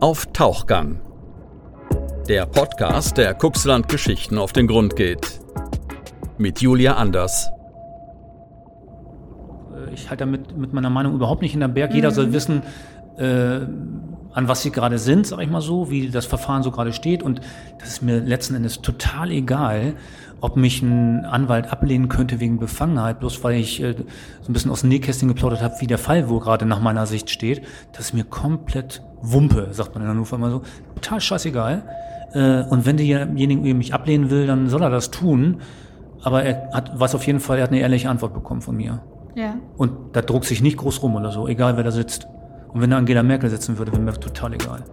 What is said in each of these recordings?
Auf Tauchgang. Der Podcast, der Kuxland Geschichten auf den Grund geht. Mit Julia Anders. Ich halte damit mit meiner Meinung überhaupt nicht in der Berg. Jeder soll wissen, äh, an was sie gerade sind, sag ich mal so, wie das Verfahren so gerade steht. Und das ist mir letzten Endes total egal, ob mich ein Anwalt ablehnen könnte wegen Befangenheit, bloß weil ich äh, so ein bisschen aus dem Nähkästchen geplaudert habe, wie der Fall wo gerade nach meiner Sicht steht. Das ist mir komplett Wumpe, sagt man in Hannover immer so. Total scheißegal. Äh, und wenn derjenige mich ablehnen will, dann soll er das tun. Aber er hat, weiß auf jeden Fall, er hat eine ehrliche Antwort bekommen von mir. Ja. Und da druckt sich nicht groß rum oder so, egal wer da sitzt. Und wenn da Angela Merkel sitzen würde, wäre mir total egal.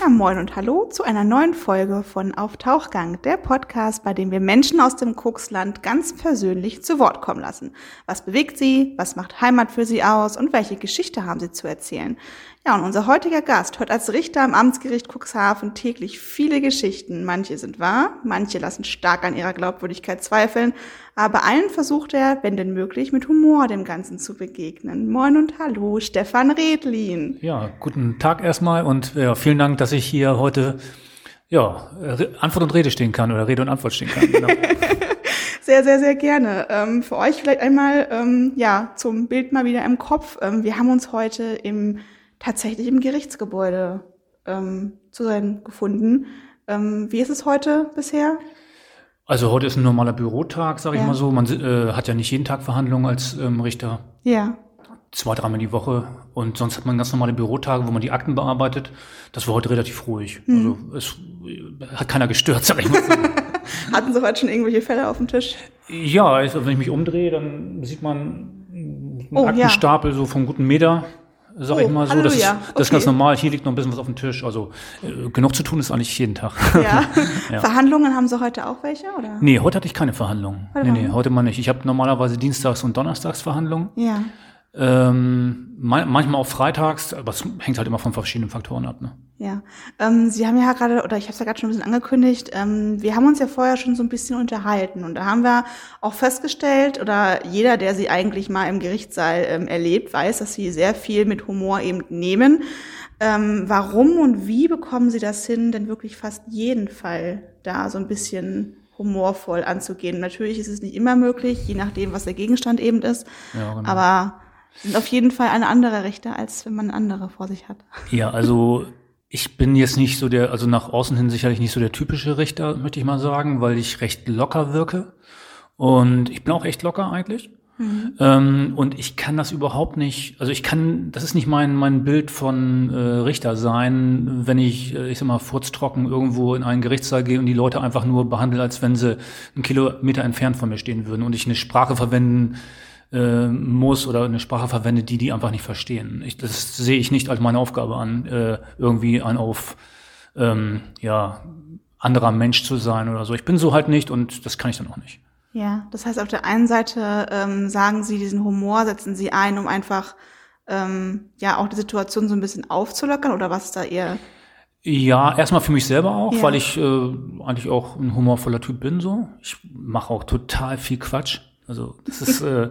Ja, moin und hallo zu einer neuen Folge von Auf Tauchgang, der Podcast, bei dem wir Menschen aus dem Kuxland ganz persönlich zu Wort kommen lassen. Was bewegt sie, was macht Heimat für sie aus und welche Geschichte haben sie zu erzählen? Ja, und unser heutiger Gast hört als Richter am Amtsgericht Cuxhaven täglich viele Geschichten. Manche sind wahr, manche lassen stark an ihrer Glaubwürdigkeit zweifeln, aber allen versucht er, wenn denn möglich, mit Humor dem Ganzen zu begegnen. Moin und hallo, Stefan Redlin. Ja, guten Tag erstmal und ja, vielen Dank, dass ich hier heute ja, Antwort und Rede stehen kann oder Rede und Antwort stehen kann. Genau. Sehr, sehr, sehr gerne. Ähm, für euch vielleicht einmal ähm, ja zum Bild mal wieder im Kopf. Ähm, wir haben uns heute im tatsächlich im Gerichtsgebäude ähm, zu sein gefunden. Ähm, wie ist es heute bisher? Also heute ist ein normaler Bürotag, sage Ja. ich mal so. Man äh, hat ja nicht jeden Tag Verhandlungen als ähm, Richter. Ja. Zwei, dreimal die Woche. Und sonst hat man ganz normale Bürotage, wo man die Akten bearbeitet. Das war heute relativ ruhig. Hm. Also es äh, hat keiner gestört, sag ich mal. so. Hatten Sie heute schon irgendwelche Fälle auf dem Tisch? ja, also wenn ich mich umdrehe, dann sieht man einen Oh, ja. Aktenstapel so vom guten Meter. Sag Oh, ich mal so, das ist, Halleluja. das ist ganz Okay. normal. Hier liegt noch ein bisschen was auf dem Tisch. Also äh, genug zu tun ist eigentlich jeden Tag. Ja. Ja. Verhandlungen haben Sie heute auch welche, oder? Nee, heute hatte ich keine Verhandlungen. Heute nee, nee, heute mal nicht. Ich habe normalerweise Dienstags und Donnerstags Verhandlungen. Ja. Ähm, ma- manchmal auch freitags, aber es hängt halt immer von verschiedenen Faktoren ab. Ne? Ja, ähm, Sie haben ja gerade, oder ich habe es ja gerade schon ein bisschen angekündigt, ähm, wir haben uns ja vorher schon so ein bisschen unterhalten und da haben wir auch festgestellt, oder jeder, der Sie eigentlich mal im Gerichtssaal ähm, erlebt, weiß, dass Sie sehr viel mit Humor eben nehmen. Ähm, warum und wie bekommen Sie das hin, denn wirklich fast jeden Fall da so ein bisschen humorvoll anzugehen? Natürlich ist es nicht immer möglich, je nachdem, was der Gegenstand eben ist, Ja, genau. aber sind auf jeden Fall ein anderer Richter, als wenn man andere vor sich hat. Ja, also ich bin jetzt nicht so der, also nach außen hin sicherlich nicht so der typische Richter, möchte ich mal sagen, weil ich recht locker wirke. Und ich bin auch echt locker eigentlich. Ähm, und ich kann das überhaupt nicht, also ich kann, das ist nicht mein, mein Bild von äh, Richter sein, wenn ich, äh, ich sag mal, furztrocken irgendwo in einen Gerichtssaal gehe und die Leute einfach nur behandle, als wenn sie einen Kilometer entfernt von mir stehen würden und ich eine Sprache verwenden äh, muss oder eine Sprache verwende, die die einfach nicht verstehen. Ich, das sehe ich nicht als meine Aufgabe an, äh, irgendwie ein auf ähm, ja anderer Mensch zu sein oder so. Ich bin so halt nicht und das kann ich dann auch nicht. Ja, das heißt, auf der einen Seite ähm, sagen Sie diesen Humor, setzen Sie ein, um einfach ähm, ja auch die Situation so ein bisschen aufzulockern oder was ist da Ihr Ja, erstmal für mich selber auch, Ja. weil ich äh, eigentlich auch ein humorvoller Typ bin so. Ich mache auch total viel Quatsch. Also das ist, äh,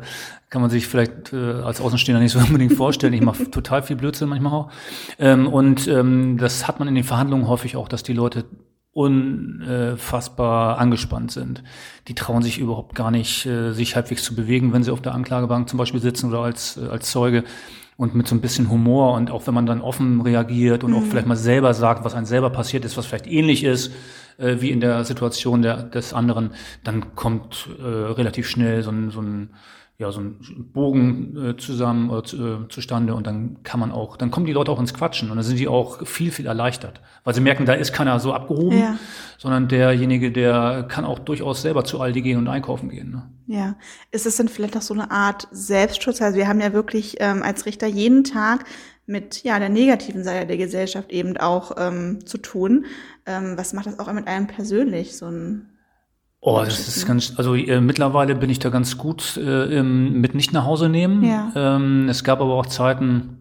kann man sich vielleicht äh, als Außenstehender nicht so unbedingt vorstellen. Ich mache total viel Blödsinn manchmal auch. Ähm, und ähm, das hat man in den Verhandlungen häufig auch, dass die Leute unfassbar angespannt sind. Die trauen sich überhaupt gar nicht, äh, sich halbwegs zu bewegen, wenn sie auf der Anklagebank zum Beispiel sitzen oder als, äh, als Zeuge. Und mit so ein bisschen Humor und auch wenn man dann offen reagiert und auch vielleicht mal selber sagt, was einem selber passiert ist, was vielleicht ähnlich ist, äh, wie in der Situation der, des anderen, dann kommt äh, relativ schnell so ein, so ein ja, so ein Bogen äh, zusammen zu, äh, zustande und dann kann man auch, dann kommen die Leute auch ins Quatschen und dann sind die auch viel, viel erleichtert. Weil sie merken, da ist keiner so abgehoben, Ja. sondern derjenige, der kann auch durchaus selber zu Aldi gehen und einkaufen gehen. Ne? Ja, ist es denn vielleicht auch so eine Art Selbstschutz? Also wir haben ja wirklich ähm, als Richter jeden Tag mit ja der negativen Seite der Gesellschaft eben auch ähm, zu tun. Ähm, was macht das auch mit einem persönlich so ein Oh, das ist ganz, also äh, mittlerweile bin ich da ganz gut äh, im, mit nicht nach Hause nehmen. Ja. Ähm, es gab aber auch Zeiten,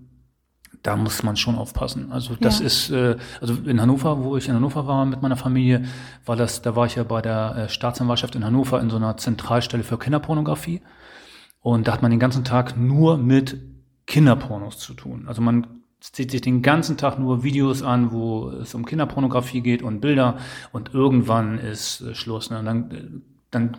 da muss man schon aufpassen. Also das Ja. ist, äh, also in Hannover, wo ich in Hannover war mit meiner Familie, war das, da war ich ja bei der äh, Staatsanwaltschaft in Hannover in so einer Zentralstelle für Kinderpornografie. Und da hat man den ganzen Tag nur mit Kinderpornos zu tun. Also man zieht sich den ganzen Tag nur Videos an, wo es um Kinderpornografie geht und Bilder und irgendwann ist äh, Schluss. Ne? Und dann, äh, dann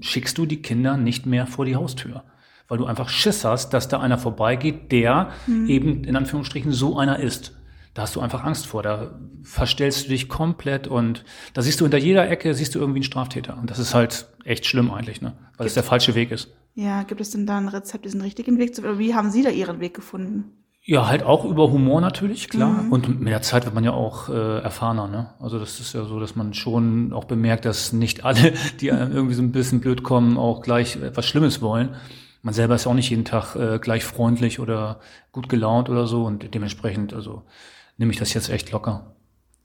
schickst du die Kinder nicht mehr vor die Haustür, weil du einfach Schiss hast, dass da einer vorbeigeht, der mhm. eben in Anführungsstrichen so einer ist. Da hast du einfach Angst vor, da verstellst du dich komplett und da siehst du hinter jeder Ecke, siehst du irgendwie einen Straftäter. Und das ist halt echt schlimm eigentlich, ne? weil es der falsche Weg ist. Ja, gibt es denn da ein Rezept, diesen richtigen Weg zu, oder wie haben Sie da Ihren Weg gefunden? Ja, halt auch über Humor natürlich, klar. Mhm. Und mit der Zeit wird man ja auch äh, erfahrener, ne? Also das ist ja so, dass man schon auch bemerkt, dass nicht alle, die irgendwie so ein bisschen blöd kommen, auch gleich etwas Schlimmes wollen. Man selber ist auch nicht jeden Tag äh, gleich freundlich oder gut gelaunt oder so und dementsprechend, also nehme ich das jetzt echt locker.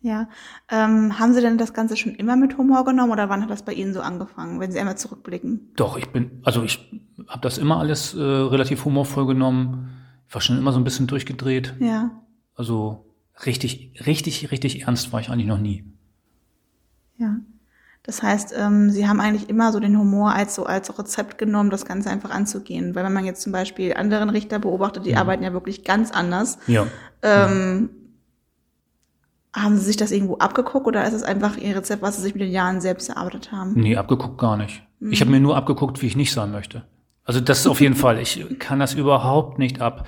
Ja. Ähm, haben Sie denn das Ganze schon immer mit Humor genommen oder wann hat das bei Ihnen so angefangen, wenn Sie einmal zurückblicken? Doch, ich bin, also ich habe das immer alles äh, relativ humorvoll genommen war schon immer so ein bisschen durchgedreht. Ja. Also richtig, richtig, richtig ernst war ich eigentlich noch nie. Ja. Das heißt, ähm, Sie haben eigentlich immer so den Humor als so als Rezept genommen, das Ganze einfach anzugehen. Weil wenn man jetzt zum Beispiel anderen Richter beobachtet, die mhm. arbeiten ja wirklich ganz anders. Ja. Ähm, ja. Haben Sie sich das irgendwo abgeguckt oder ist es einfach Ihr Rezept, was Sie sich mit den Jahren selbst erarbeitet haben? Nee, abgeguckt gar nicht. Mhm. Ich habe mir nur abgeguckt, wie ich nicht sein möchte. Also das ist auf jeden Fall. Ich kann das überhaupt nicht ab,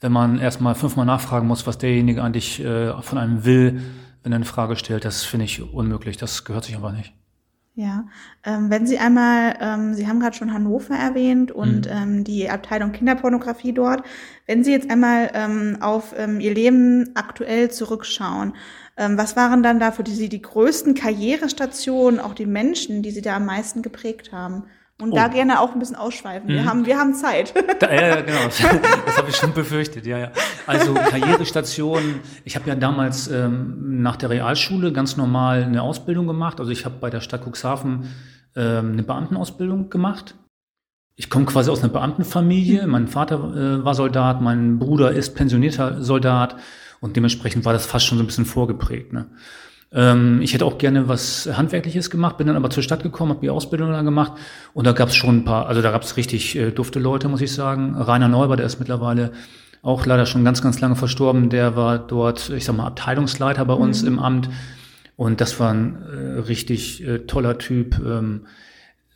wenn man erstmal fünfmal nachfragen muss, was derjenige eigentlich äh, von einem will, wenn er eine Frage stellt. Das finde ich unmöglich. Das gehört sich einfach nicht. Ja, ähm, wenn Sie einmal, ähm, Sie haben gerade schon Hannover erwähnt und mhm. ähm, die Abteilung Kinderpornografie dort. Wenn Sie jetzt einmal ähm, auf ähm, Ihr Leben aktuell zurückschauen, ähm, was waren dann da für Sie die größten Karrierestationen, auch die Menschen, die Sie da am meisten geprägt haben? Und oh. da gerne auch ein bisschen ausschweifen. Wir, mhm. haben, wir haben Zeit. Da, ja, ja, genau. Das habe ich schon befürchtet. Ja, ja. Also Karrierestation. Ich habe ja damals ähm, nach der Realschule ganz normal eine Ausbildung gemacht. Also ich habe bei der Stadt Cuxhaven ähm, eine Beamtenausbildung gemacht. Ich komme quasi aus einer Beamtenfamilie. Mein Vater äh, war Soldat, mein Bruder ist pensionierter Soldat und dementsprechend war das fast schon so ein bisschen vorgeprägt. Ne? Ähm, ich hätte auch gerne was Handwerkliches gemacht, bin dann aber zur Stadt gekommen, habe die Ausbildung dann gemacht und da gab es schon ein paar, also da gab es richtig äh, dufte Leute, muss ich sagen. Rainer Neuber, der ist mittlerweile auch leider schon ganz, ganz lange verstorben, der war dort, ich sag mal, Abteilungsleiter bei uns mhm. im Amt und das war ein äh, richtig äh, toller Typ. Ähm,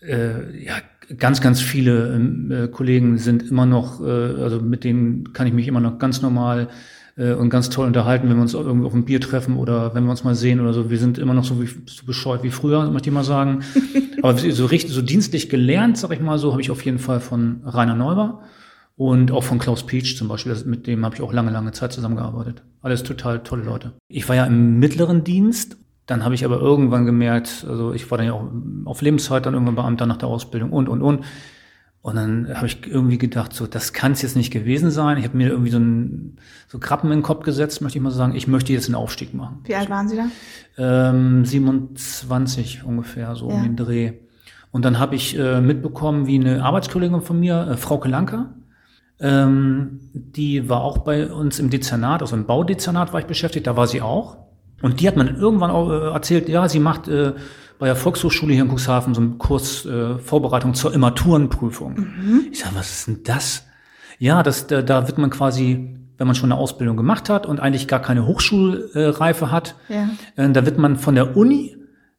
äh, ja, ganz, ganz viele ähm, äh, Kollegen sind immer noch, äh, also mit denen kann ich mich immer noch ganz normal äh, und ganz toll unterhalten, wenn wir uns irgendwie auf ein Bier treffen oder wenn wir uns mal sehen oder so. Wir sind immer noch so, wie, so bescheuert wie früher, möchte ich mal sagen. Aber so richtig, so dienstlich gelernt, sag ich mal so, habe ich auf jeden Fall von Rainer Neuber und auch von Klaus Peach zum Beispiel. Mit dem habe ich auch lange, lange Zeit zusammengearbeitet. Alles total tolle Leute. Ich war ja im mittleren Dienst dann habe ich aber irgendwann gemerkt, also ich war dann ja auch auf Lebenszeit dann irgendwann Beamter nach der Ausbildung und, und, und. Und dann habe ich irgendwie gedacht, so, das kann es jetzt nicht gewesen sein. Ich habe mir irgendwie so ein so Krabben in den Kopf gesetzt, möchte ich mal sagen. Ich möchte jetzt einen Aufstieg machen. Wie alt waren Sie da? Ähm, 27 ungefähr, so ja. um den Dreh. Und dann habe ich äh, mitbekommen, wie eine Arbeitskollegin von mir, äh, Frau Kelanka, ähm, die war auch bei uns im Dezernat, also im Baudezernat war ich beschäftigt, da war sie auch. Und die hat man irgendwann auch äh, erzählt, ja, sie macht äh, bei der Volkshochschule hier in Cuxhaven so einen Kurs äh, Vorbereitung zur Immaturenprüfung. Mhm. Ich sage, was ist denn das? Ja, das, da, da wird man quasi, wenn man schon eine Ausbildung gemacht hat und eigentlich gar keine Hochschulreife hat, ja. äh, da wird man von der Uni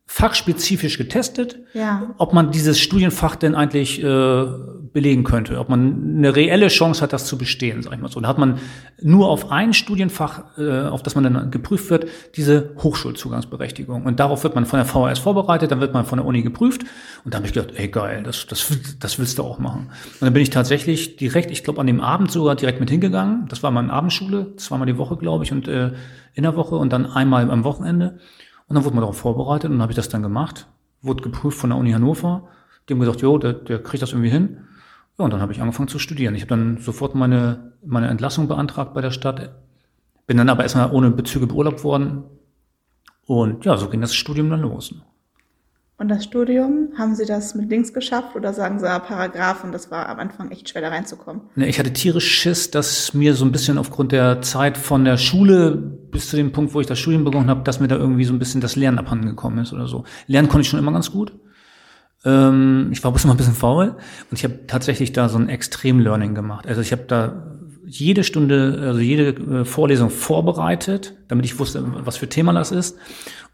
fachspezifisch getestet, ja. ob man dieses Studienfach denn eigentlich äh, belegen könnte, ob man eine reelle Chance hat, das zu bestehen, sag ich mal so. Da hat man nur auf ein Studienfach, äh, auf das man dann geprüft wird, diese Hochschulzugangsberechtigung. Und darauf wird man von der VHS vorbereitet, dann wird man von der Uni geprüft. Und da habe ich gedacht, ey geil, das, das, das willst du auch machen. Und dann bin ich tatsächlich direkt, ich glaube an dem Abend sogar direkt mit hingegangen. Das war meine Abendschule, zweimal die Woche, glaube ich, und äh, in der Woche und dann einmal am Wochenende. Und dann wurde man darauf vorbereitet und dann habe ich das dann gemacht, wurde geprüft von der Uni Hannover. Die haben gesagt, jo, der, der kriegt das irgendwie hin. Ja, und dann habe ich angefangen zu studieren. Ich habe dann sofort meine, meine Entlassung beantragt bei der Stadt, bin dann aber erstmal ohne Bezüge beurlaubt worden. Und ja, so ging das Studium dann los. Und das Studium, haben Sie das mit links geschafft oder sagen Sie ah, Paragraph und das war am Anfang echt schwer da reinzukommen? Ne, ich hatte tierisch Schiss, dass mir so ein bisschen aufgrund der Zeit von der Schule bis zu dem Punkt, wo ich das Studium begonnen habe, dass mir da irgendwie so ein bisschen das Lernen abhanden gekommen ist oder so. Lernen konnte ich schon immer ganz gut. Ähm, ich war bloß immer ein bisschen faul und ich habe tatsächlich da so ein Extrem-Learning gemacht. Also ich habe da jede Stunde, also jede äh, Vorlesung vorbereitet, damit ich wusste, was für Thema das ist.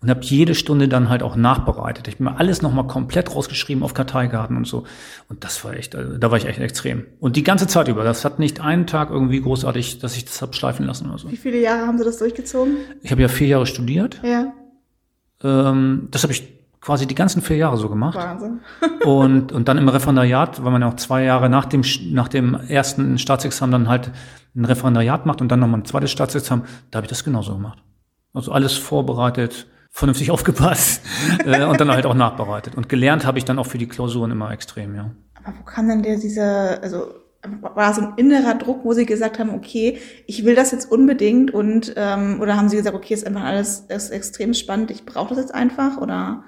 Und habe jede Stunde dann halt auch nachbereitet. Ich bin mir alles nochmal komplett rausgeschrieben auf Karteikarten und so. Und das war echt, also, da war ich echt extrem. Und die ganze Zeit über. Das hat nicht einen Tag irgendwie großartig, dass ich das hab schleifen lassen oder so. Wie viele Jahre haben Sie das durchgezogen? Ich habe ja vier Jahre studiert. Ja. Ähm, das habe ich quasi die ganzen vier Jahre so gemacht. Wahnsinn. und, und dann im Referendariat, weil man ja auch zwei Jahre nach dem, nach dem ersten Staatsexamen dann halt ein Referendariat macht und dann nochmal ein zweites Staatsexamen, da habe ich das genauso gemacht. Also alles vorbereitet, vernünftig aufgepasst äh, und dann halt auch nachbereitet. Und gelernt habe ich dann auch für die Klausuren immer extrem, ja. Aber wo kam denn der dieser, also war so ein innerer Druck, wo Sie gesagt haben, okay, ich will das jetzt unbedingt und ähm, oder haben Sie gesagt, okay, ist einfach alles ist extrem spannend, ich brauche das jetzt einfach oder?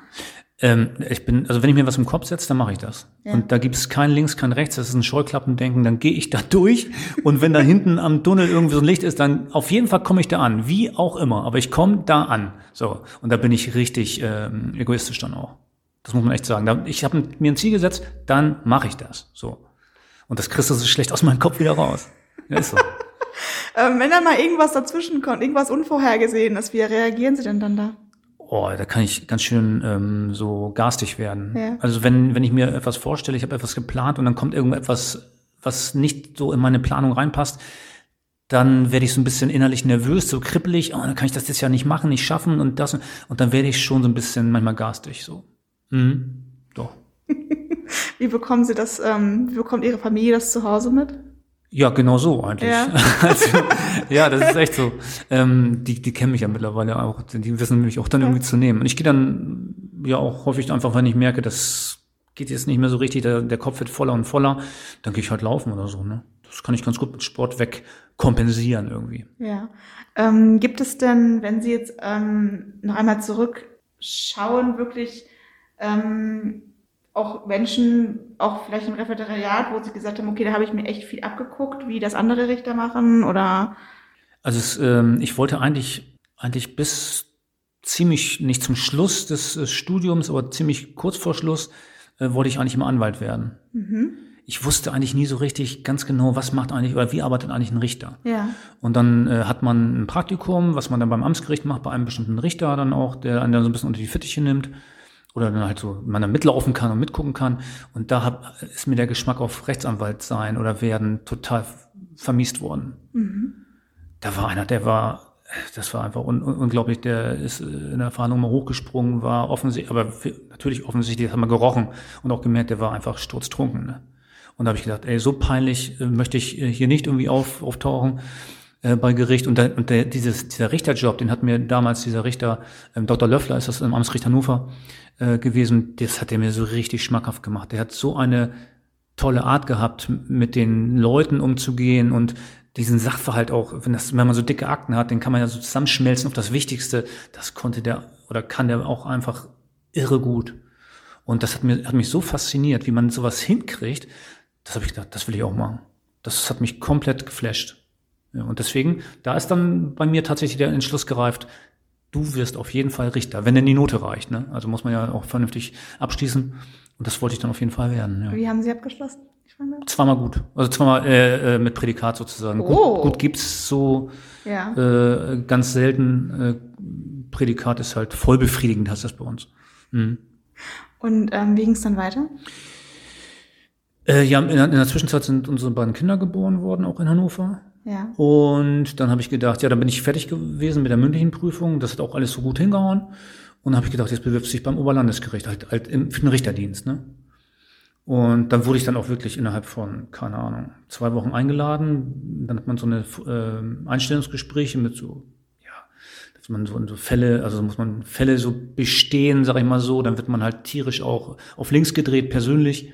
Ähm, ich bin, also wenn ich mir was im Kopf setze, dann mache ich das. Ja. Und da gibt es kein links, kein rechts, das ist ein Scheuklappendenken, dann gehe ich da durch und wenn da hinten am Tunnel irgendwie so ein Licht ist, dann auf jeden Fall komme ich da an, wie auch immer, aber ich komme da an. So, und da bin ich richtig ähm, egoistisch dann auch. Das muss man echt sagen. Ich habe mir ein Ziel gesetzt, dann mache ich das. So. Und das kriegst du so schlecht aus meinem Kopf wieder raus. Ja, ist so. ähm, wenn da mal irgendwas dazwischen kommt, irgendwas Unvorhergesehenes, wie reagieren Sie denn dann da? Oh, da kann ich ganz schön ähm, so garstig werden. Ja. Also wenn, wenn ich mir etwas vorstelle, ich habe etwas geplant und dann kommt irgendetwas, was nicht so in meine Planung reinpasst, dann werde ich so ein bisschen innerlich nervös, so kribbelig, oh, dann kann ich das jetzt ja nicht machen, nicht schaffen und das und dann werde ich schon so ein bisschen manchmal garstig so. Mhm. Doch. wie bekommen Sie das, ähm, wie bekommt Ihre Familie das zu Hause mit? Ja, genau so eigentlich. Ja, also, ja das ist echt so. Ähm, die, die kennen mich ja mittlerweile auch. Die wissen mich auch dann irgendwie zu nehmen. Und ich gehe dann ja auch häufig einfach, wenn ich merke, das geht jetzt nicht mehr so richtig, der, der Kopf wird voller und voller, dann gehe ich halt laufen oder so. Ne? Das kann ich ganz gut mit Sport wegkompensieren irgendwie. Ja. Ähm, gibt es denn, wenn Sie jetzt ähm, noch einmal zurückschauen, wirklich ähm, auch Menschen, auch vielleicht im Referendariat, wo sie gesagt haben, okay, da habe ich mir echt viel abgeguckt, wie das andere Richter machen oder? Also es, ähm, ich wollte eigentlich, eigentlich bis ziemlich, nicht zum Schluss des äh, Studiums, aber ziemlich kurz vor Schluss, äh, wollte ich eigentlich immer Anwalt werden. Mhm. Ich wusste eigentlich nie so richtig ganz genau, was macht eigentlich oder wie arbeitet eigentlich ein Richter. Ja. Und dann äh, hat man ein Praktikum, was man dann beim Amtsgericht macht, bei einem bestimmten Richter dann auch, der einen dann so ein bisschen unter die Fittiche nimmt oder dann halt so man da mitlaufen kann und mitgucken kann. Und da hab, ist mir der Geschmack auf Rechtsanwalt sein oder werden total vermiest worden. Mhm. Da war einer, der war, das war einfach un unglaublich, der ist in der Verhandlung mal hochgesprungen, war offensichtlich, aber natürlich offensichtlich, das haben wir gerochen und auch gemerkt, der war einfach sturztrunken. Ne? Und da habe ich gedacht, ey, so peinlich äh, möchte ich äh, hier nicht irgendwie auf, auftauchen äh, bei Gericht. Und, der, und der, dieses, dieser Richterjob, den hat mir damals dieser Richter, ähm, Dr. Löffler ist das im Amtsgericht Hannover, äh, gewesen, das hat er mir so richtig schmackhaft gemacht. Der hat so eine tolle Art gehabt, mit den Leuten umzugehen und diesen Sachverhalt auch, wenn, das, wenn man so dicke Akten hat, den kann man ja so zusammenschmelzen auf das Wichtigste. Das konnte der oder kann der auch einfach irre gut. Und das hat, mir, hat mich so fasziniert, wie man sowas hinkriegt. Das habe ich gedacht, das will ich auch machen. Das hat mich komplett geflasht. Ja, und deswegen, da ist dann bei mir tatsächlich der Entschluss gereift, du wirst auf jeden Fall Richter, wenn denn die Note reicht. Ne? Also muss man ja auch vernünftig abschließen. Und das wollte ich dann auf jeden Fall werden. Ja. Wie haben Sie abgeschlossen? Zweimal gut. Also zweimal äh, äh, mit Prädikat sozusagen. Oh. Gut, gut gibt's so ja. äh, ganz selten. Äh, Prädikat ist halt voll befriedigend, heißt das bei uns. Mhm. Und ähm, wie ging es dann weiter? Äh, ja, in, in der Zwischenzeit sind unsere beiden Kinder geboren worden, auch in Hannover. Ja. Und dann habe ich gedacht, ja, dann bin ich fertig gewesen mit der mündlichen Prüfung. Das hat auch alles so gut hingehauen. Und dann habe ich gedacht, jetzt bewirbt sich beim Oberlandesgericht, halt, halt im, für den Richterdienst. Ne? Und dann wurde ich dann auch wirklich innerhalb von, keine Ahnung, zwei Wochen eingeladen. Dann hat man so eine äh, Einstellungsgespräche mit so, ja, dass man so, so Fälle, also muss man Fälle so bestehen, sag ich mal so. Dann wird man halt tierisch auch auf links gedreht, persönlich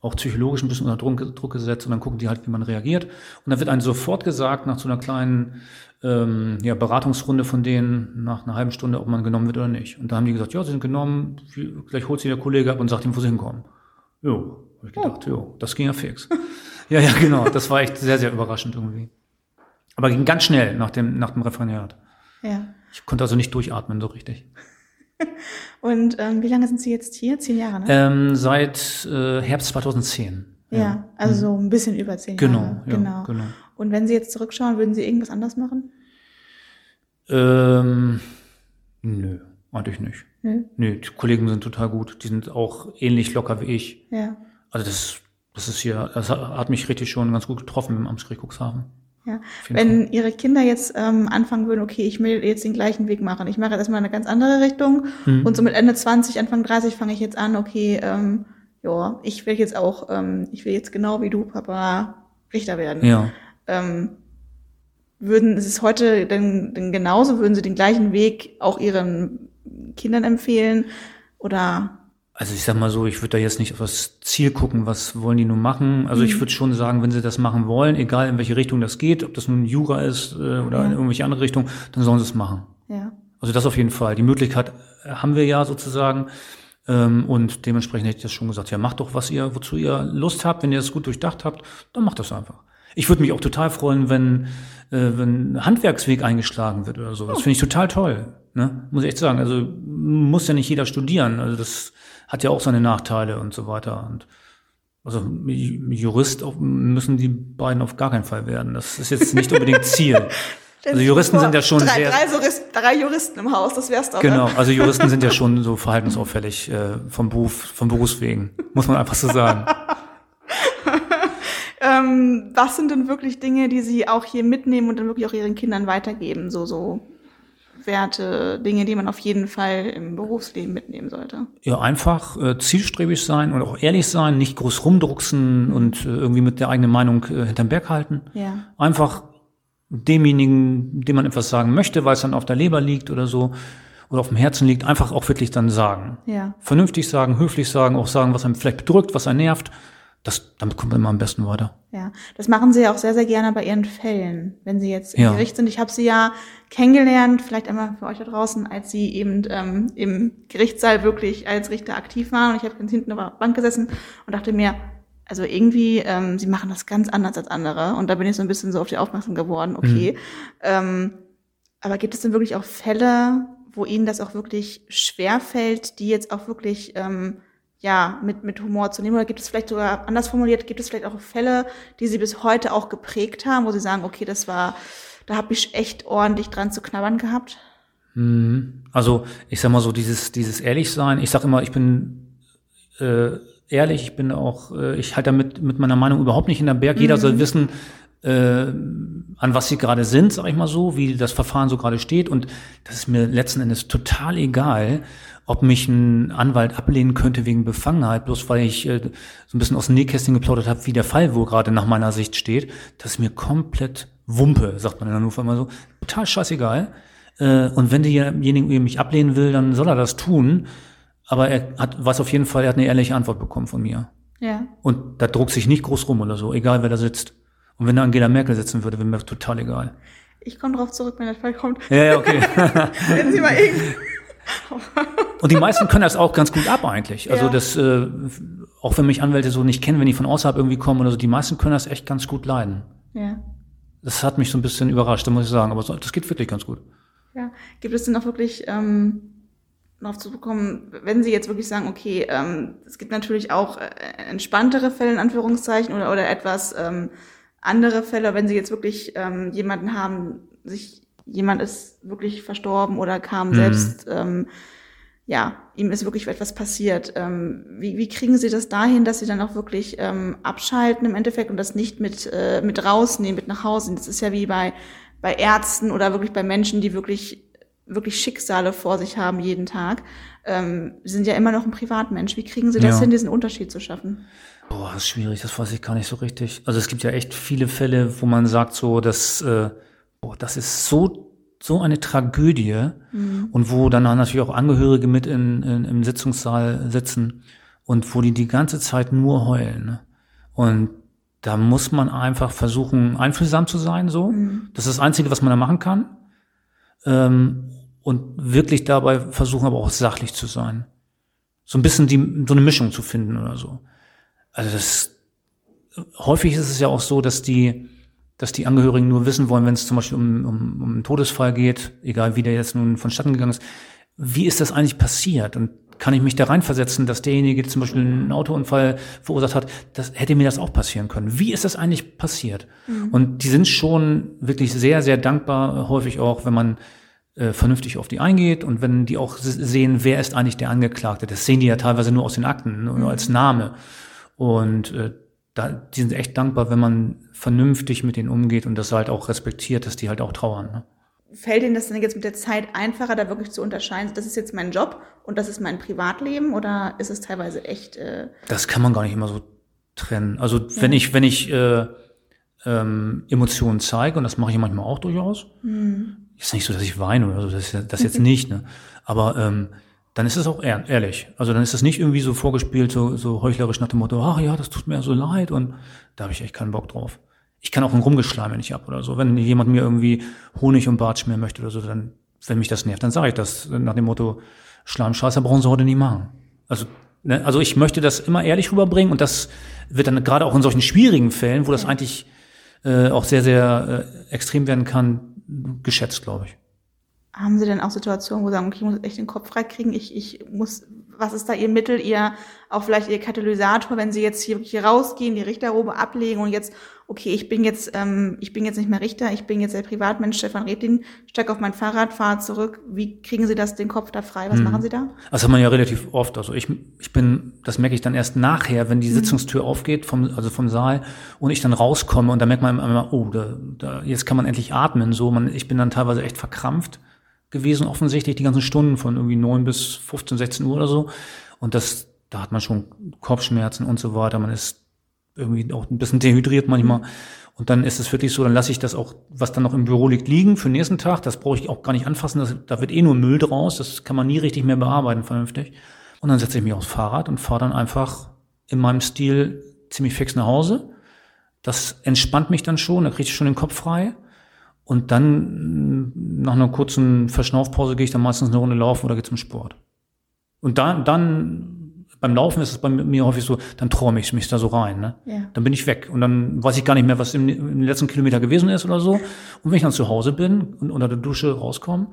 auch psychologisch ein bisschen unter Druck, Druck gesetzt und dann gucken die halt, wie man reagiert. Und dann wird einem sofort gesagt, nach so einer kleinen ähm, ja, Beratungsrunde von denen, nach einer halben Stunde, ob man genommen wird oder nicht. Und da haben die gesagt, ja, sie sind genommen, gleich holt sie der Kollege ab und sagt ihm, wo sie hinkommen. Jo, habe ich gedacht, oh. jo, das ging ja fix. ja, ja, genau, das war echt sehr, sehr überraschend irgendwie. Aber ging ganz schnell nach dem, nach dem Referendariat. Ja. Ich konnte also nicht durchatmen so richtig. Und ähm, wie lange sind Sie jetzt hier? Zehn Jahre, ne? Ähm, seit äh, Herbst 2010. Ja, ja also mhm. so ein bisschen über zehn genau, Jahre. Ja, genau, genau. Und wenn Sie jetzt zurückschauen, würden Sie irgendwas anders machen? Ähm, nö, eigentlich nicht. Nö. Nö, die Kollegen sind total gut. Die sind auch ähnlich locker wie ich. Ja. Also das, das ist hier, das hat mich richtig schon ganz gut getroffen im Amtsgericht Cuxhaven. Ja. Wenn. Ihre Kinder jetzt ähm, anfangen würden, okay, ich will jetzt den gleichen Weg machen. Ich mache jetzt erstmal eine ganz andere Richtung mhm. und so mit Ende 20, Anfang 30 fange ich jetzt an, okay, ähm, ja, ich will jetzt auch, ähm, ich will jetzt genau wie du, Papa, Richter werden. Ja. Ähm, würden Sie es heute denn, denn genauso, würden Sie den gleichen Weg auch Ihren Kindern empfehlen? Oder also ich sag mal so, ich würde da jetzt nicht auf das Ziel gucken, was wollen die nun machen. Also mhm. ich würde schon sagen, wenn sie das machen wollen, egal in welche Richtung das geht, ob das nun Jura ist äh, oder ja. in irgendwelche andere Richtung, dann sollen sie es machen. Ja. Also das auf jeden Fall. Die Möglichkeit haben wir ja sozusagen. Ähm, und dementsprechend hätte ich das schon gesagt, ja, macht doch, was ihr, wozu ihr Lust habt, wenn ihr das gut durchdacht habt, dann macht das einfach. Ich würde mich auch total freuen, wenn, äh, wenn Handwerksweg eingeschlagen wird oder so. Das finde ich total toll. Ne? Muss ich echt sagen. Also muss ja nicht jeder studieren. Also das hat ja auch seine Nachteile und so weiter. Und also Jurist müssen die beiden auf gar keinen Fall werden. Das ist jetzt nicht unbedingt Ziel. Also Juristen sind ja schon drei, sehr drei, Jurist, drei Juristen im Haus, das wär's doch. Genau, also Juristen sind ja schon so verhaltensauffällig äh, vom Beruf, vom Berufswegen, muss man einfach so sagen. ähm, was sind denn wirklich Dinge, die Sie auch hier mitnehmen und dann wirklich auch Ihren Kindern weitergeben, so so Werte, Dinge, die man auf jeden Fall im Berufsleben mitnehmen sollte? Ja, einfach äh, zielstrebig sein und auch ehrlich sein, nicht groß rumdrucksen und äh, irgendwie mit der eigenen Meinung äh, hinterm Berg halten. Ja. Einfach demjenigen, dem man etwas sagen möchte, weil es dann auf der Leber liegt oder so oder auf dem Herzen liegt, einfach auch wirklich dann sagen. Ja. Vernünftig sagen, höflich sagen, auch sagen, was einem vielleicht bedrückt, was einen nervt das, damit kommt man immer am besten weiter. Ja, das machen Sie ja auch sehr, sehr gerne bei Ihren Fällen, wenn Sie jetzt im ja. Gericht sind. Ich habe Sie ja kennengelernt, vielleicht einmal für euch da draußen, als Sie eben ähm, im Gerichtssaal wirklich als Richter aktiv waren. Und ich habe ganz hinten auf der Bank gesessen und dachte mir, also irgendwie, ähm, Sie machen das ganz anders als andere. Und da bin ich so ein bisschen so auf die aufmerksam geworden, okay. Mhm. Ähm, aber gibt es denn wirklich auch Fälle, wo Ihnen das auch wirklich schwer fällt, die jetzt auch wirklich... Ähm, ja, mit, mit Humor zu nehmen? Oder gibt es vielleicht sogar, anders formuliert, gibt es vielleicht auch Fälle, die Sie bis heute auch geprägt haben, wo Sie sagen, okay, das war, da habe ich echt ordentlich dran zu knabbern gehabt? Mhm. Also ich sag mal so, dieses, dieses Ehrlichsein, ich sag immer, ich bin äh, ehrlich, ich bin auch, äh, ich halte damit mit meiner Meinung überhaupt nicht in der Berg. Jeder mhm. soll wissen, äh, an was sie gerade sind, sag ich mal so, wie das Verfahren so gerade steht. Und das ist mir letzten Endes total egal ob mich ein Anwalt ablehnen könnte wegen Befangenheit, bloß weil ich äh, so ein bisschen aus dem Nähkästchen geplaudert habe, wie der Fall wo gerade nach meiner Sicht steht. Das ist mir komplett Wumpe, sagt man in Hannover immer so. Total scheißegal. Äh, und wenn derjenige mich ablehnen will, dann soll er das tun. Aber er hat, weiß auf jeden Fall, er hat eine ehrliche Antwort bekommen von mir. Ja. Und da druckt sich nicht groß rum oder so, egal wer da sitzt. Und wenn da Angela Merkel sitzen würde, wäre mir total egal. Ich komme drauf zurück, wenn der Fall kommt. Ja, ja, okay. wenn Sie mal irgendwie und die meisten können das auch ganz gut ab eigentlich. Also ja. das, äh, auch wenn mich Anwälte so nicht kennen, wenn die von außerhalb irgendwie kommen oder so, die meisten können das echt ganz gut leiden. Ja. Das hat mich so ein bisschen überrascht, da muss ich sagen. Aber das geht wirklich ganz gut. Ja. Gibt es denn auch wirklich, ähm, noch zu bekommen, wenn Sie jetzt wirklich sagen, okay, ähm, es gibt natürlich auch äh, entspanntere Fälle in Anführungszeichen oder, oder etwas ähm, andere Fälle, wenn Sie jetzt wirklich ähm, jemanden haben, sich jemand ist wirklich verstorben oder kam mhm. selbst, ähm, ja, ihm ist wirklich etwas passiert. Ähm, wie, wie kriegen Sie das dahin, dass Sie dann auch wirklich ähm, abschalten im Endeffekt und das nicht mit, äh, mit rausnehmen, mit nach Hause? Das ist ja wie bei, bei Ärzten oder wirklich bei Menschen, die wirklich wirklich Schicksale vor sich haben jeden Tag, ähm, sind ja immer noch ein Privatmensch. Wie kriegen Sie das ja. hin, diesen Unterschied zu schaffen? Boah, das ist schwierig, das weiß ich gar nicht so richtig. Also es gibt ja echt viele Fälle, wo man sagt so, dass äh, oh, das ist so, so eine Tragödie mhm. und wo dann natürlich auch Angehörige mit in, in, im Sitzungssaal sitzen und wo die die ganze Zeit nur heulen. Ne? Und da muss man einfach versuchen, einfühlsam zu sein, so. Mhm. Das ist das Einzige, was man da machen kann. Ähm, und wirklich dabei versuchen, aber auch sachlich zu sein. So ein bisschen die, so eine Mischung zu finden oder so. Also das, häufig ist es ja auch so, dass die, dass die Angehörigen nur wissen wollen, wenn es zum Beispiel um, um, um einen Todesfall geht, egal wie der jetzt nun vonstatten gegangen ist, wie ist das eigentlich passiert? Und kann ich mich da reinversetzen, dass derjenige, der zum Beispiel einen Autounfall verursacht hat, das hätte mir das auch passieren können. Wie ist das eigentlich passiert? Mhm. Und die sind schon wirklich sehr, sehr dankbar, häufig auch, wenn man äh, vernünftig auf die eingeht und wenn die auch sehen, wer ist eigentlich der Angeklagte. Das sehen die ja teilweise nur aus den Akten, nur mhm. als Name. Und äh, da, die sind echt dankbar, wenn man vernünftig mit denen umgeht und das halt auch respektiert, dass die halt auch trauern. Ne? Fällt Ihnen das denn jetzt mit der Zeit einfacher, da wirklich zu unterscheiden, das ist jetzt mein Job und das ist mein Privatleben oder ist es teilweise echt? Äh das kann man gar nicht immer so trennen. Also ja. wenn ich wenn ich äh, ähm, Emotionen zeige und das mache ich manchmal auch durchaus, mhm. ist nicht so, dass ich weine oder so, das, das jetzt nicht. Ne? Aber ähm, dann ist es auch ehrlich. Also dann ist es nicht irgendwie so vorgespielt, so, so heuchlerisch nach dem Motto, ach ja, das tut mir so leid und da habe ich echt keinen Bock drauf. Ich kann auch einen Rumgeschleim, wenn ich ab oder so. Wenn jemand mir irgendwie Honig und Bart schmieren möchte oder so, dann, wenn mich das nervt, dann sage ich das nach dem Motto, Schleimscheiße brauchen sie heute nie machen. Also, ne, also ich möchte das immer ehrlich rüberbringen und das wird dann gerade auch in solchen schwierigen Fällen, wo das eigentlich äh, auch sehr, sehr äh, extrem werden kann, geschätzt, glaube ich. Haben Sie denn auch Situationen, wo Sie sagen, okay, ich muss echt den Kopf freikriegen, ich, ich muss, was ist da Ihr Mittel, Ihr, auch vielleicht Ihr Katalysator, wenn Sie jetzt hier, hier rausgehen, die Richterrobe ablegen und jetzt, okay, ich bin jetzt, ähm, ich bin jetzt nicht mehr Richter, ich bin jetzt der Privatmensch Stefan Redlin, steig auf mein Fahrrad, fahre zurück. Wie kriegen Sie das, den Kopf da frei? Was hm. machen Sie da? Das hat man ja relativ oft. Also ich, ich bin, das merke ich dann erst nachher, wenn die hm. Sitzungstür hm. aufgeht, vom, also vom Saal, und ich dann rauskomme und da merkt man immer, oh, da, da, jetzt kann man endlich atmen. So, man, ich bin dann teilweise echt verkrampft gewesen, offensichtlich, die ganzen Stunden von irgendwie neun bis 15, 16 Uhr oder so. Und das, da hat man schon Kopfschmerzen und so weiter. Man ist irgendwie auch ein bisschen dehydriert manchmal. Und dann ist es wirklich so, dann lasse ich das auch, was dann noch im Büro liegt, liegen für den nächsten Tag. Das brauche ich auch gar nicht anfassen. Das, da wird eh nur Müll draus. Das kann man nie richtig mehr bearbeiten vernünftig. Und dann setze ich mich aufs Fahrrad und fahre dann einfach in meinem Stil ziemlich fix nach Hause. Das entspannt mich dann schon, da kriege ich schon den Kopf frei. Und dann nach einer kurzen Verschnaufpause gehe ich dann meistens eine Runde laufen oder gehe zum Sport. Und dann, dann beim Laufen ist es bei mir häufig so, dann träume ich mich da so rein. Ne? Ja. Dann bin ich weg und dann weiß ich gar nicht mehr, was im, im letzten Kilometer gewesen ist oder so. Und wenn ich dann zu Hause bin und unter der Dusche rauskomme,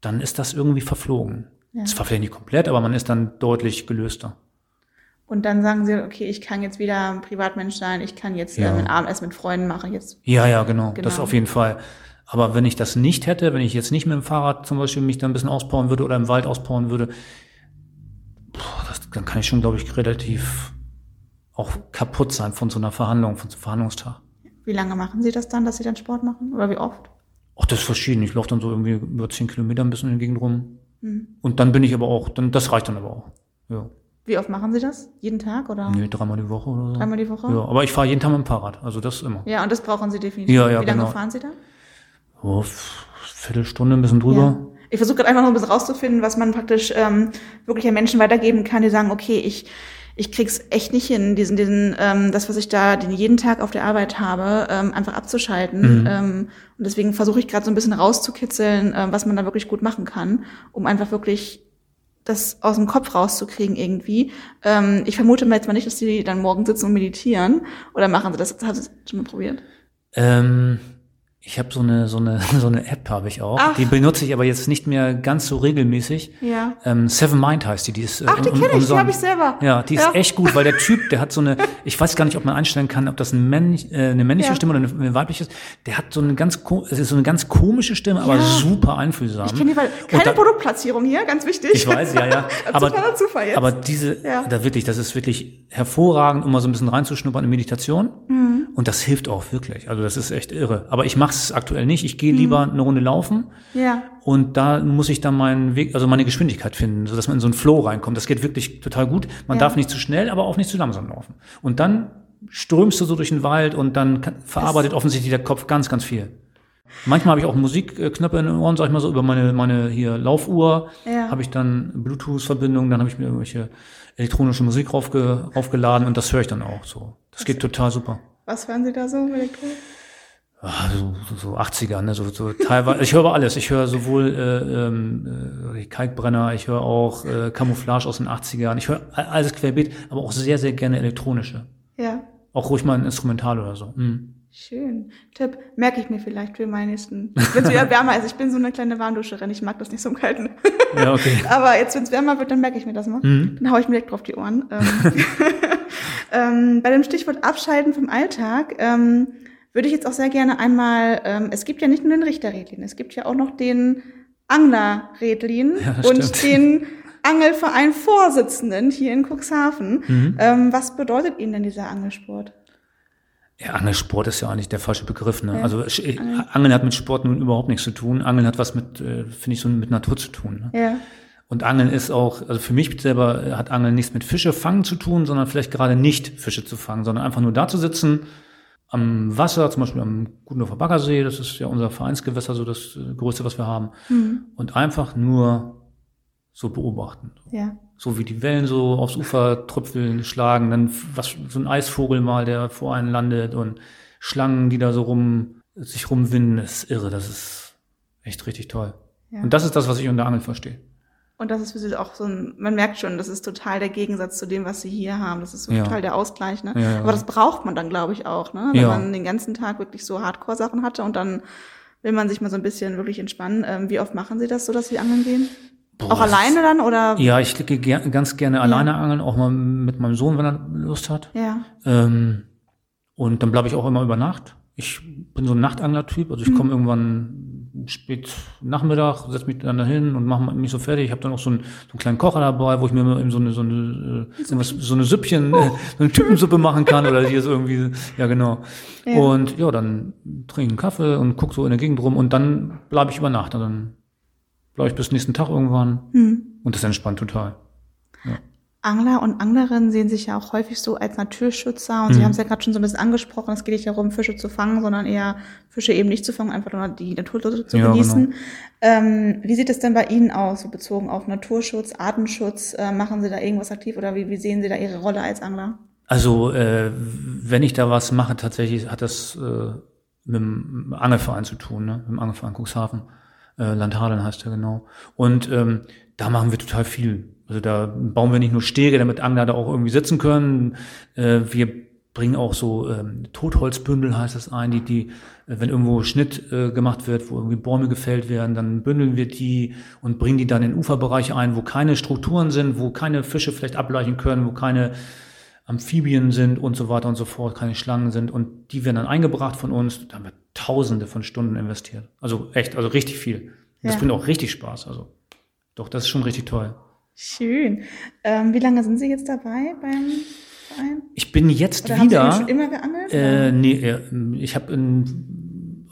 dann ist das irgendwie verflogen. Ja. Zwar vielleicht nicht komplett, aber man ist dann deutlich gelöster. Und dann sagen sie, okay, ich kann jetzt wieder ein Privatmensch sein, ich kann jetzt ja. äh, ein Abendessen mit Freunden machen. Jetzt. Ja, ja, genau, genau. Das auf jeden Fall. Aber wenn ich das nicht hätte, wenn ich jetzt nicht mit dem Fahrrad zum Beispiel mich da ein bisschen auspowern würde oder im Wald auspowern würde, boah, das, dann kann ich schon, glaube ich, relativ auch kaputt sein von so einer Verhandlung, von so einem Verhandlungstag. Wie lange machen Sie das dann, dass Sie dann Sport machen? Oder wie oft? Ach, das ist verschieden. Ich laufe dann so irgendwie über zehn Kilometer ein bisschen in der Gegend rum. Mhm. Und dann bin ich aber auch, dann, das reicht dann aber auch. Ja. Wie oft machen Sie das? Jeden Tag oder? Nee, dreimal die Woche oder so. Dreimal die Woche? Ja, aber ich fahre jeden Tag mit dem Fahrrad, also das immer. Ja, und das brauchen Sie definitiv. Ja, ja, Wie lange genau. fahren Sie da? Oh, Viertelstunde, ein bisschen drüber. Ja. Ich versuche gerade einfach noch ein bisschen rauszufinden, was man praktisch ähm, wirklich an Menschen weitergeben kann, die sagen, okay, ich ich krieg's echt nicht hin, diesen, diesen, ähm, das, was ich da den jeden Tag auf der Arbeit habe, ähm, einfach abzuschalten. Mhm. Ähm, und deswegen versuche ich gerade so ein bisschen rauszukitzeln, ähm, was man da wirklich gut machen kann, um einfach wirklich das aus dem Kopf rauszukriegen irgendwie. Ähm, ich vermute mal jetzt mal nicht, dass die dann morgen sitzen und meditieren. Oder machen sie das? Haben sie das schon mal probiert? Ähm, ich habe so eine so eine so eine App habe ich auch. Ach. Die benutze ich aber jetzt nicht mehr ganz so regelmäßig. Ja. Ähm, Seven Mind heißt die. Die ist. Äh, Ach, die kenne ich. Die habe ich selber. Ja, die ist ja. echt gut, weil der Typ, der hat so eine. Ich weiß gar nicht, ob man einstellen kann, ob das ein männlich, äh, eine männliche ja. Stimme oder eine, eine weibliche ist. Der hat so eine ganz es ist so eine ganz komische Stimme, aber super einfühlsam. Ich kenne die, weil keine da, Produktplatzierung hier, ganz wichtig. Ich weiß, ja, ja. aber Zufall jetzt. aber diese, ja. da wirklich, das ist wirklich hervorragend, um mal so ein bisschen reinzuschnuppern in Meditation. Mhm. Und das hilft auch wirklich. Also das ist echt irre. Aber ich mache es aktuell nicht. Ich gehe lieber mhm. eine Runde laufen. Ja. Und da muss ich dann meinen Weg, also meine Geschwindigkeit finden, sodass man in so einen Flow reinkommt. Das geht wirklich total gut. Man ja. darf nicht zu schnell, aber auch nicht zu langsam laufen. Und dann strömst du so durch den Wald und dann verarbeitet das offensichtlich der Kopf ganz, ganz viel. Manchmal habe ich auch Musikknöpfe in den Ohren, sag ich mal so, über meine, meine hier Laufuhr ja. habe ich dann Bluetooth-Verbindung, dann habe ich mir irgendwelche elektronische Musik raufge, raufgeladen und das höre ich dann auch so. Das was, geht total super. Was hören Sie da so elektronisch? Ah, so, so 80er, ne? so, so teilweise. Ich höre alles. Ich höre sowohl äh, ähm, äh, Kalkbrenner, ich höre auch äh, Camouflage aus den 80ern. Ich höre alles querbeet, aber auch sehr, sehr gerne elektronische. Ja. Auch ruhig mal ein Instrumental oder so. Mhm. Schön. Tipp, merke ich mir vielleicht für meinen nächsten. Wenn es wieder wärmer ist, ich bin so eine kleine Warmduscherin, ich mag das nicht so im Kalten. Ja, okay. Aber jetzt, wenn es wärmer wird, dann merke ich mir das mal. Mhm. Dann haue ich mir direkt drauf die Ohren. Ähm, ähm, bei dem Stichwort Abschalten vom Alltag ähm, würde ich jetzt auch sehr gerne einmal, ähm, es gibt ja nicht nur den Richterredlin, es gibt ja auch noch den Anglerredlin Ja, und den Angelverein Vorsitzenden hier in Cuxhaven. Mhm. Ähm, was bedeutet Ihnen denn dieser Angelsport? Ja, Angelsport ist ja eigentlich der falsche Begriff. Ne? Ja, Also äh, Angeln. hat mit Sport nun überhaupt nichts zu tun. Angeln hat was mit, äh, finde ich, so mit Natur zu tun. Ne? Ja. Und Angeln ist auch, also für mich selber äh, hat Angeln nichts mit Fische fangen zu tun, sondern vielleicht gerade nicht Fische zu fangen, sondern einfach nur da zu sitzen, am Wasser, zum Beispiel am Gutendorfer Baggersee, das ist ja unser Vereinsgewässer, so das äh, größte, was wir haben, Mhm. und einfach nur so beobachten. Ja. So wie die Wellen so aufs Ufer tröpfeln, schlagen, dann was, so ein Eisvogel mal, der vor einen landet und Schlangen, die da so rum, sich rumwinden, ist irre, das ist echt richtig toll. Ja. Und das ist das, was ich unter Angeln verstehe. Und das ist für Sie auch so ein, man merkt schon, das ist total der Gegensatz zu dem, was Sie hier haben. Das ist so Ja. total der Ausgleich, ne? Ja. Aber das braucht man dann, glaube ich, auch, ne? Wenn man den ganzen Tag wirklich so Hardcore-Sachen hatte und dann will man sich mal so ein bisschen wirklich entspannen. Ähm, wie oft machen Sie das so, dass Sie angeln gehen? Boah, auch alleine dann oder? Ja, ich gehe ger ganz gerne alleine angeln, auch mal mit meinem Sohn, wenn er Lust hat. Ja. Ähm, und dann bleibe ich auch immer über Nacht. Ich bin so ein Nachtangler-Typ, also ich komme irgendwann spät Nachmittag, setze mich dann dahin und mache mich so fertig. Ich habe dann auch so einen, so einen kleinen Kocher dabei, wo ich mir immer eben so eine so eine äh, so eine Süppchen, äh, so eine Typensuppe machen kann oder hier ist irgendwie, ja genau. Ja. Und ja, dann trinke ich einen Kaffee und gucke so in der Gegend rum und dann bleibe ich über Nacht. Und dann bleibe ich bis nächsten Tag irgendwann Hm. und das entspannt total. Angler und Anglerinnen sehen sich ja auch häufig so als Naturschützer und Sie Mhm. haben es ja gerade schon so ein bisschen angesprochen, es geht nicht darum, Fische zu fangen, sondern eher Fische eben nicht zu fangen, einfach nur die Natur zu Ja, genießen. Ähm, wie sieht es denn bei Ihnen aus, so bezogen auf Naturschutz, Artenschutz? Äh, machen Sie da irgendwas aktiv oder wie, wie sehen Sie da Ihre Rolle als Angler? Also, äh, wenn ich da was mache, tatsächlich hat das äh, mit dem Angelverein zu tun, ne? mit dem Angelverein Cuxhaven. Äh, Landhadeln heißt er genau. Und ähm, da machen wir total viel. Also da bauen wir nicht nur Stege, damit Angler da auch irgendwie sitzen können. Äh, wir bringen auch so ähm, Totholzbündel heißt das ein, die, die, äh, wenn irgendwo Schnitt äh, gemacht wird, wo irgendwie Bäume gefällt werden, dann bündeln wir die und bringen die dann in Uferbereiche ein, wo keine Strukturen sind, wo keine Fische vielleicht ableichen können, wo keine Amphibien sind und so weiter und so fort, keine Schlangen sind und die werden dann eingebracht von uns. Da haben wir tausende von Stunden investiert. Also echt, also richtig viel. Und Das Ja. bringt auch richtig Spaß. Also doch, das ist schon richtig toll. Schön. Ähm, wie lange sind Sie jetzt dabei beim Verein? Ich bin jetzt Oder haben Sie wieder. schon immer geangelt? Äh, nee, äh, ich habe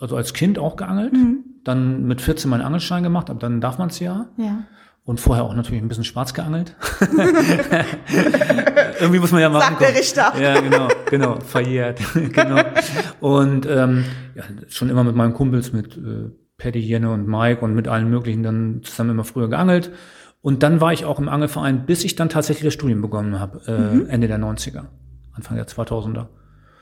also als Kind auch geangelt, Mhm. dann mit 14 meinen Angelschein gemacht, aber dann darf man es ja. ja. Und vorher auch natürlich ein bisschen schwarz geangelt. Irgendwie muss man ja machen. Sagt der Richter. Ja, genau, genau, verjährt. genau. Und ähm, ja, schon immer mit meinen Kumpels, mit äh, Paddy, Jenne und Mike und mit allen möglichen dann zusammen immer früher geangelt. Und dann war ich auch im Angelverein, bis ich dann tatsächlich das Studium begonnen habe, äh, Ende der 90er, Anfang der 2000er.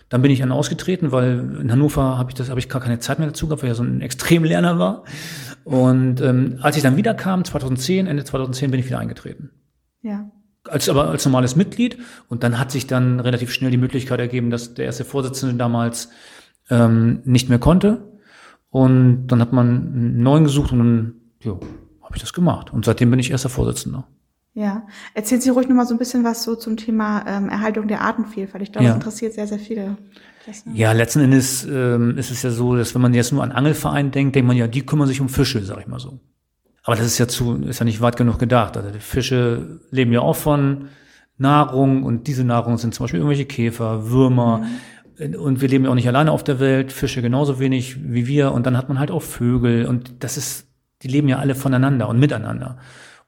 Dann bin ich dann ausgetreten, weil in Hannover habe ich das, habe ich gar keine Zeit mehr dazu gehabt, weil ich ja so ein Extremlerner war. Und ähm, als ich dann wieder kam, 2010, Ende 2010, bin ich wieder eingetreten. Ja. Als aber als normales Mitglied. Und dann hat sich dann relativ schnell die Möglichkeit ergeben, dass der erste Vorsitzende damals ähm, nicht mehr konnte. Und dann hat man einen neuen gesucht und dann, ja, habe ich das gemacht. Und seitdem bin ich erster Vorsitzender. Ja. Erzählen Sie ruhig noch mal so ein bisschen was so zum Thema ähm, Erhaltung der Artenvielfalt. Ich glaube, Ja. das interessiert sehr, sehr viele. Das, ne? Ja, letzten Endes ähm, ist es ja so, dass wenn man jetzt nur an Angelverein denkt, denkt man ja, die kümmern sich um Fische, sag ich mal so. Aber das ist ja zu, ist ja nicht weit genug gedacht. Also Fische leben ja auch von Nahrung und diese Nahrung sind zum Beispiel irgendwelche Käfer, Würmer. Und wir leben ja auch nicht alleine auf der Welt, Fische genauso wenig wie wir. Und dann hat man halt auch Vögel und das ist, die leben ja alle voneinander und miteinander.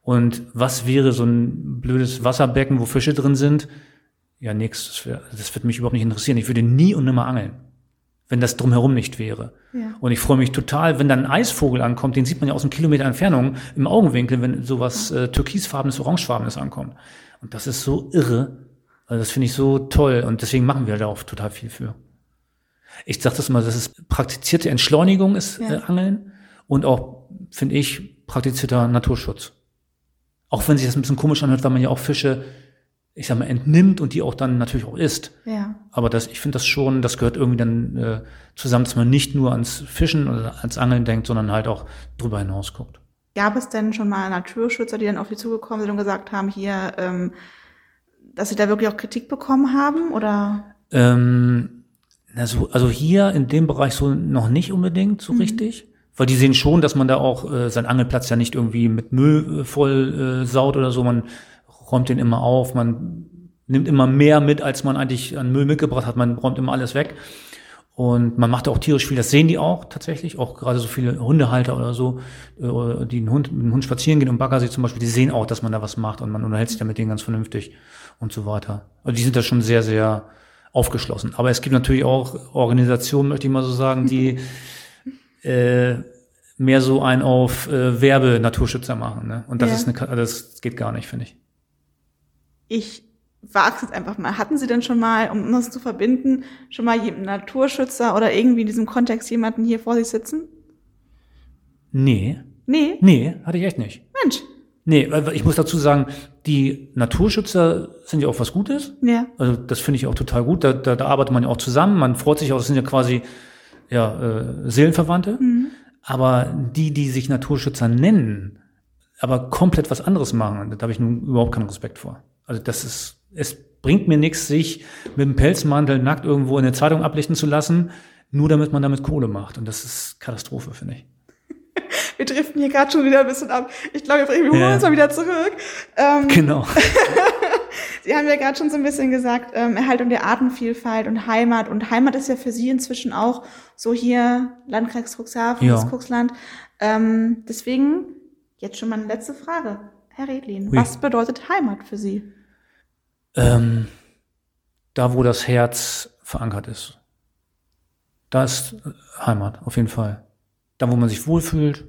Und was wäre so ein blödes Wasserbecken, wo Fische drin sind? Ja, nix. Das, wär, das wird mich überhaupt nicht interessieren. Ich würde nie und nimmer angeln, wenn das drumherum nicht wäre. Ja. Und ich freue mich total, wenn dann ein Eisvogel ankommt, den sieht man ja aus einem Kilometer Entfernung im Augenwinkel, wenn sowas äh, türkisfarbenes, orangefarbenes ankommt. Und das ist so irre. Also das finde ich so toll und deswegen machen wir da auch total viel für. Ich sage das mal, das ist praktizierte Entschleunigung ist Ja. äh, Angeln und auch, finde ich, praktizierter Naturschutz. Auch wenn sich das ein bisschen komisch anhört, weil man ja auch Fische ich sag mal, entnimmt und die auch dann natürlich auch isst. Ja. Aber das, ich finde das schon, das gehört irgendwie dann äh, zusammen, dass man nicht nur ans Fischen oder ans Angeln denkt, sondern halt auch drüber hinaus guckt. Gab es denn schon mal Naturschützer, die dann auf Sie zugekommen sind und gesagt haben, hier, ähm, dass Sie da wirklich auch Kritik bekommen haben? Oder? Ähm, also, also hier in dem Bereich so noch nicht unbedingt so richtig. Weil die sehen schon, dass man da auch äh, seinen Angelplatz ja nicht irgendwie mit Müll äh, voll äh, saut oder so. Man räumt den immer auf, man nimmt immer mehr mit, als man eigentlich an Müll mitgebracht hat. Man räumt immer alles weg. Und man macht auch tierisch viel, das sehen die auch tatsächlich, auch gerade so viele Hundehalter oder so, äh, die einen Hund, mit dem Hund spazieren gehen, im Baggersee zum Beispiel, die sehen auch, dass man da was macht und man unterhält sich da mit denen ganz vernünftig und so weiter. Also die sind da schon sehr, sehr aufgeschlossen. Aber es gibt natürlich auch Organisationen, möchte ich mal so sagen, die äh, mehr so ein auf äh, Werbe-Naturschützer machen. Ne? Und das Ja. ist eine, das geht gar nicht, finde ich. Ich wage es jetzt einfach mal. Hatten Sie denn schon mal, um das zu verbinden, schon mal einen Naturschützer oder irgendwie in diesem Kontext jemanden hier vor sich sitzen? Nee, Nee? nee, hatte ich echt nicht. Mensch. Nee, ich muss dazu sagen, die Naturschützer sind ja auch was Gutes. Ja. Also das finde ich auch total gut. Da, da, da arbeitet man ja auch zusammen. Man freut sich auch, das sind ja quasi ja, äh, Seelenverwandte. Aber die, die sich Naturschützer nennen, aber komplett was anderes machen, da habe ich nun überhaupt keinen Respekt vor. Also das ist, es bringt mir nichts, sich mit dem Pelzmantel nackt irgendwo in der Zeitung ablichten zu lassen, nur damit man damit Kohle macht. Und das ist Katastrophe, finde ich. Wir driften hier gerade schon wieder ein bisschen ab. Ich glaube, wir holen Ja. uns mal wieder zurück. Ähm, Genau. Sie haben ja gerade schon so ein bisschen gesagt, ähm, Erhaltung der Artenvielfalt und Heimat. Und Heimat ist ja für Sie inzwischen auch so hier Landkreis Cuxhaven, Ja. das Cuxland. Ähm, deswegen jetzt schon mal eine letzte Frage. Herr Redlin, Hui. was bedeutet Heimat für Sie? Ähm, da, wo das Herz verankert ist. Da ist äh, Heimat, auf jeden Fall. Da, wo man sich wohlfühlt,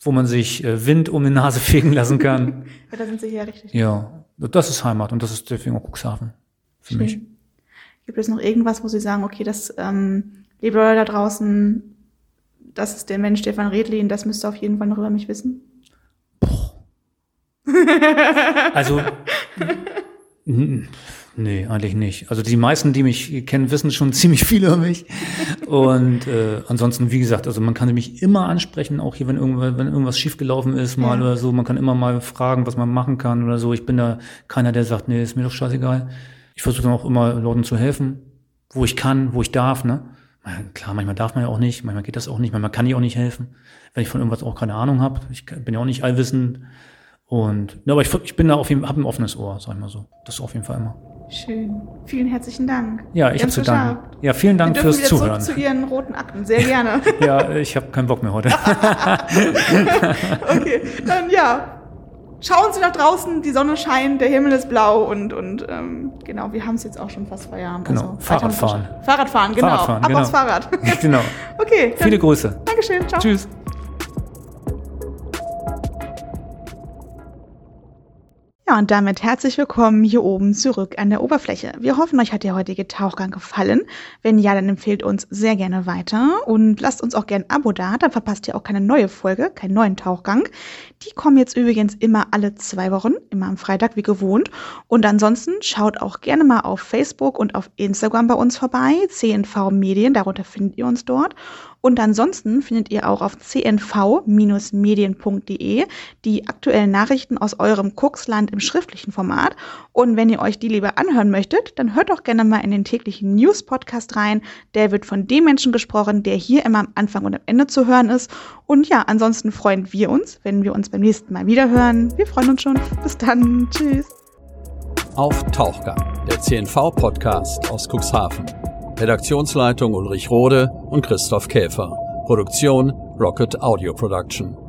wo man sich äh, Wind um die Nase fegen lassen kann. Ja, da sind Sie hier richtig. ja, das ist Heimat und das ist deswegen auch Cuxhaven für mich. Schön. Gibt es noch irgendwas, wo Sie sagen, okay, das, ähm, liebe Leute da draußen, das ist der Mensch Stefan Redlin, das müsst ihr auf jeden Fall noch über mich wissen? Also, n- nee, eigentlich nicht. Also die meisten, die mich kennen, wissen schon ziemlich viel über mich. Und äh, ansonsten, wie gesagt, also man kann mich immer ansprechen, auch hier, wenn irgendwas, wenn irgendwas schiefgelaufen ist, mal Ja. oder so. Man kann immer mal fragen, was man machen kann oder so. Ich bin da keiner, der sagt, nee, ist mir doch scheißegal. Ich versuche dann auch immer Leuten zu helfen, wo ich kann, wo ich darf, ne? Klar, manchmal darf man ja auch nicht, manchmal geht das auch nicht, manchmal kann ich auch nicht helfen, wenn ich von irgendwas auch keine Ahnung habe. Ich bin ja auch nicht allwissend. Und, ja, aber ich, ich bin da auf jeden habe ein offenes Ohr, sag ich mal so. Das auf jeden Fall immer. Schön. Vielen herzlichen Dank. Ja, ich habe zu danken. Ja, vielen Dank fürs Zuhören. zurück zu Ihren roten Akten. Sehr gerne. Ja, ich habe keinen Bock mehr heute. okay, dann ja. Schauen Sie nach draußen, die Sonne scheint, der Himmel ist blau und, und ähm, genau, wir haben es jetzt auch schon fast Feierabend. Genau, Also, Fahrradfahren. Fahrradfahren, genau. Fahrradfahren, Ab genau. aufs Fahrrad. genau. okay, dann, Viele Grüße. Dankeschön, ciao. Tschüss. Und damit herzlich willkommen hier oben zurück an der Oberfläche. Wir hoffen, euch hat der heutige Tauchgang gefallen. Wenn ja, dann empfehlt uns sehr gerne weiter und lasst uns auch gerne ein Abo da, dann verpasst ihr auch keine neue Folge, keinen neuen Tauchgang. Die kommen jetzt übrigens immer alle zwei Wochen, immer am Freitag wie gewohnt. Und ansonsten schaut auch gerne mal auf Facebook und auf Instagram bei uns vorbei, CNV Medien, darunter findet ihr uns dort. Und ansonsten findet ihr auch auf cnv-medien.de die aktuellen Nachrichten aus eurem Cuxland im schriftlichen Format. Und wenn ihr euch die lieber anhören möchtet, dann hört doch gerne mal in den täglichen News-Podcast rein. Der wird von dem Menschen gesprochen, der hier immer am Anfang und am Ende zu hören ist. Und ja, ansonsten freuen wir uns, wenn wir uns beim nächsten Mal wieder hören. Wir freuen uns schon. Bis dann. Tschüss. Auf Tauchgang, der CNV-Podcast aus Cuxhaven. Redaktionsleitung Ulrich Rode und Christoph Käfer. Produktion Rocket Audio Production.